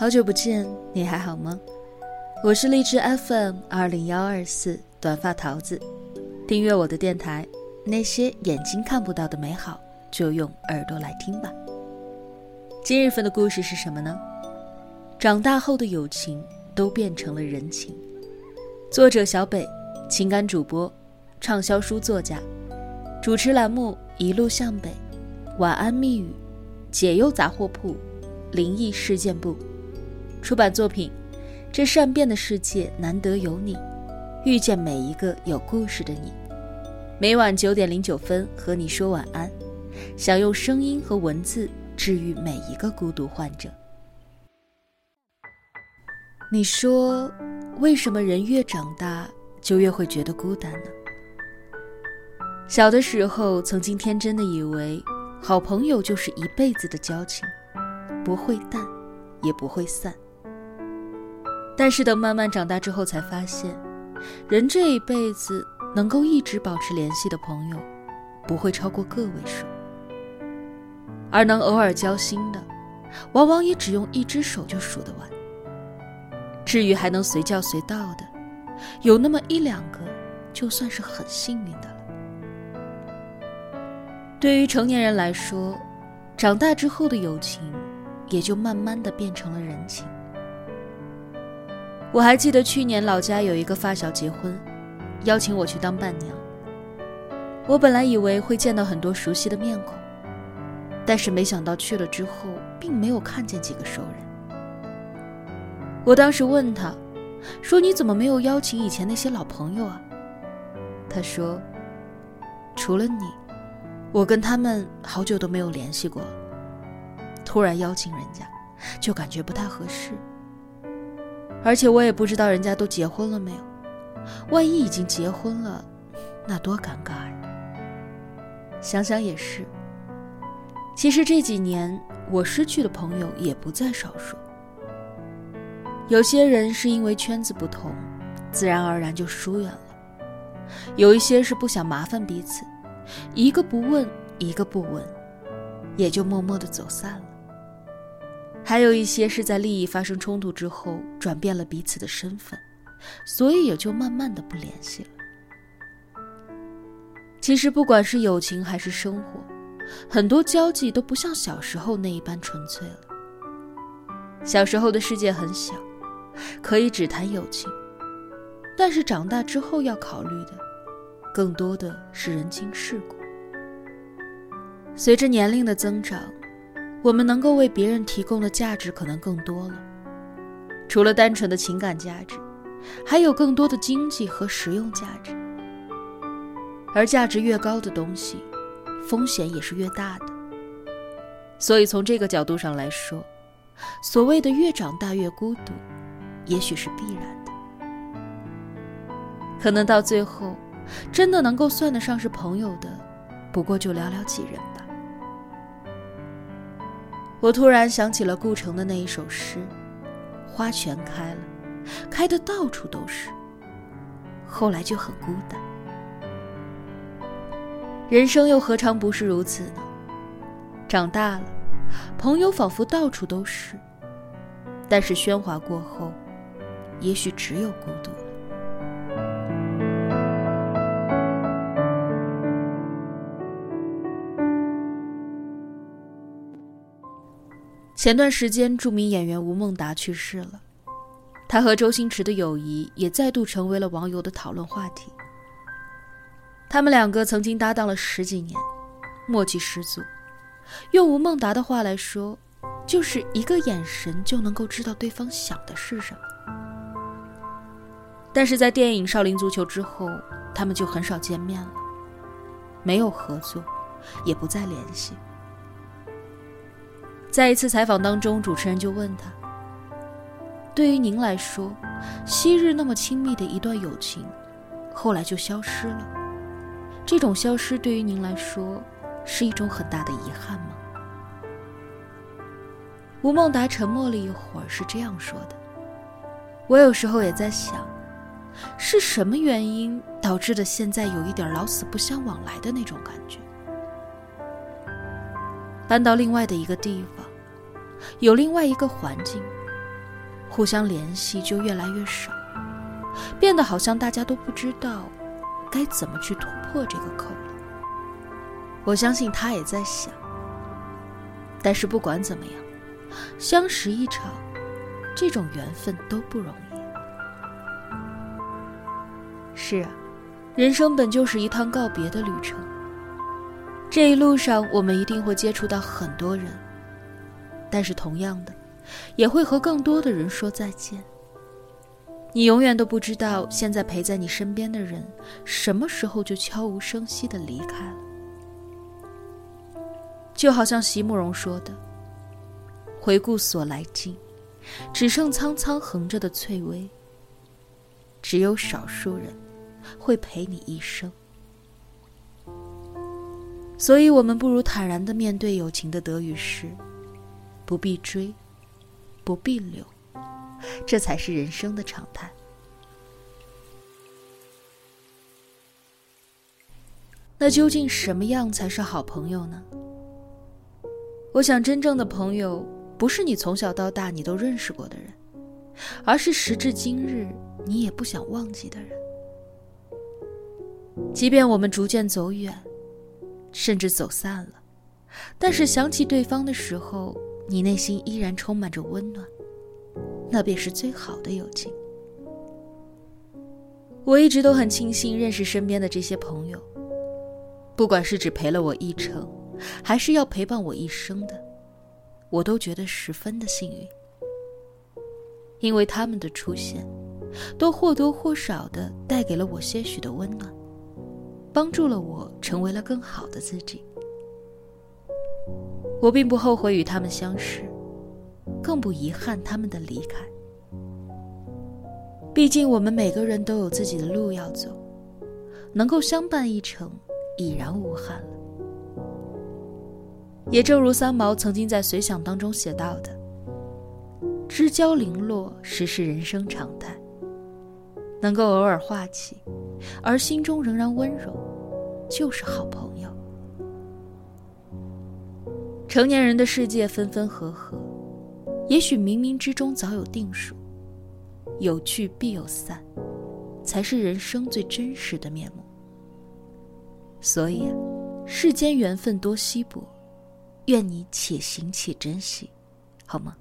好久不见，你还好吗？我是荔枝 FM 二零幺二四短发桃子，订阅我的电台，那些眼睛看不到的美好，就用耳朵来听吧。今日份的故事是什么呢？长大后的友情都变成了人情。作者小北，情感主播，畅销书作家，主持栏目一路向北，晚安密语，解忧杂货铺，灵异事件部。出版作品：这善变的世界难得有你，遇见每一个有故事的你。每晚九点零九分和你说晚安，想用声音和文字治愈每一个孤独患者。你说，为什么人越长大就越会觉得孤单呢？小的时候，曾经天真的以为，好朋友就是一辈子的交情，不会淡，也不会散。但是等慢慢长大之后，才发现，人这一辈子能够一直保持联系的朋友，不会超过个位数，而能偶尔交心的，往往也只用一只手就数得完。至于还能随叫随到的，有那么一两个，就算是很幸运的了。对于成年人来说，长大之后的友情，也就慢慢的变成了人情。我还记得去年老家有一个发小结婚，邀请我去当伴娘。我本来以为会见到很多熟悉的面孔，但是没想到去了之后，并没有看见几个熟人。我当时问他，说：“你怎么没有邀请以前那些老朋友啊？”他说：“除了你，我跟他们好久都没有联系过。突然邀请人家，就感觉不太合适。”而且我也不知道人家都结婚了没有，万一已经结婚了，那多尴尬呀！想想也是。其实这几年我失去的朋友也不在少数，有些人是因为圈子不同，自然而然就疏远了；有一些是不想麻烦彼此，一个不问，一个不闻，也就默默的走散了。还有一些是在利益发生冲突之后转变了彼此的身份，所以也就慢慢的不联系了。其实不管是友情还是生活，很多交际都不像小时候那一般纯粹了。小时候的世界很小，可以只谈友情，但是长大之后要考虑的，更多的是人情世故。随着年龄的增长。我们能够为别人提供的价值可能更多了，除了单纯的情感价值，还有更多的经济和实用价值。而价值越高的东西，风险也是越大的。所以从这个角度上来说，所谓的越长大越孤独，也许是必然的。可能到最后，真的能够算得上是朋友的，不过就寥寥几人吧。我突然想起了顾城的那一首诗：“花全开了，开的到处都是。”后来就很孤单。人生又何尝不是如此呢？长大了，朋友仿佛到处都是，但是喧哗过后，也许只有孤独。前段时间，著名演员吴孟达去世了，他和周星驰的友谊也再度成为了网友的讨论话题。他们两个曾经搭档了十几年，默契十足。用吴孟达的话来说，就是一个眼神就能够知道对方想的是什么。但是在电影《少林足球》之后，他们就很少见面了，没有合作，也不再联系。在一次采访当中，主持人就问他：“对于您来说，昔日那么亲密的一段友情，后来就消失了。这种消失对于您来说，是一种很大的遗憾吗？”吴孟达沉默了一会儿，是这样说的：“我有时候也在想，是什么原因导致的现在有一点老死不相往来的那种感觉。”搬到另外的一个地方，有另外一个环境，互相联系就越来越少，变得好像大家都不知道该怎么去突破这个口了。我相信他也在想。但是不管怎么样，相识一场，这种缘分都不容易。是啊，人生本就是一趟告别的旅程。这一路上，我们一定会接触到很多人，但是同样的，也会和更多的人说再见。你永远都不知道，现在陪在你身边的人，什么时候就悄无声息的离开了。就好像席慕容说的：“回顾所来尽，只剩苍苍横着的翠微。只有少数人，会陪你一生。所以，我们不如坦然的面对友情的得与失，不必追，不必留，这才是人生的常态。那究竟什么样才是好朋友呢？”我想，真正的朋友不是你从小到大你都认识过的人，而是时至今日你也不想忘记的人。即便我们逐渐走远，甚至走散了，但是想起对方的时候，你内心依然充满着温暖，那便是最好的友情。我一直都很庆幸认识身边的这些朋友，不管是只陪了我一程。还是要陪伴我一生的，我都觉得十分的幸运，因为他们的出现，都或多或少的带给了我些许的温暖，帮助了我成为了更好的自己。我并不后悔与他们相识，更不遗憾他们的离开。毕竟我们每个人都有自己的路要走，能够相伴一程，已然无憾了。也正如三毛曾经在随想当中写到的：“知交零落，实是人生常态。能够偶尔话起，而心中仍然温柔，就是好朋友。”成年人的世界分分合合，也许冥冥之中早有定数，有聚必有散，才是人生最真实的面目。所以，世间缘分多稀薄。愿你且行且珍惜，好吗？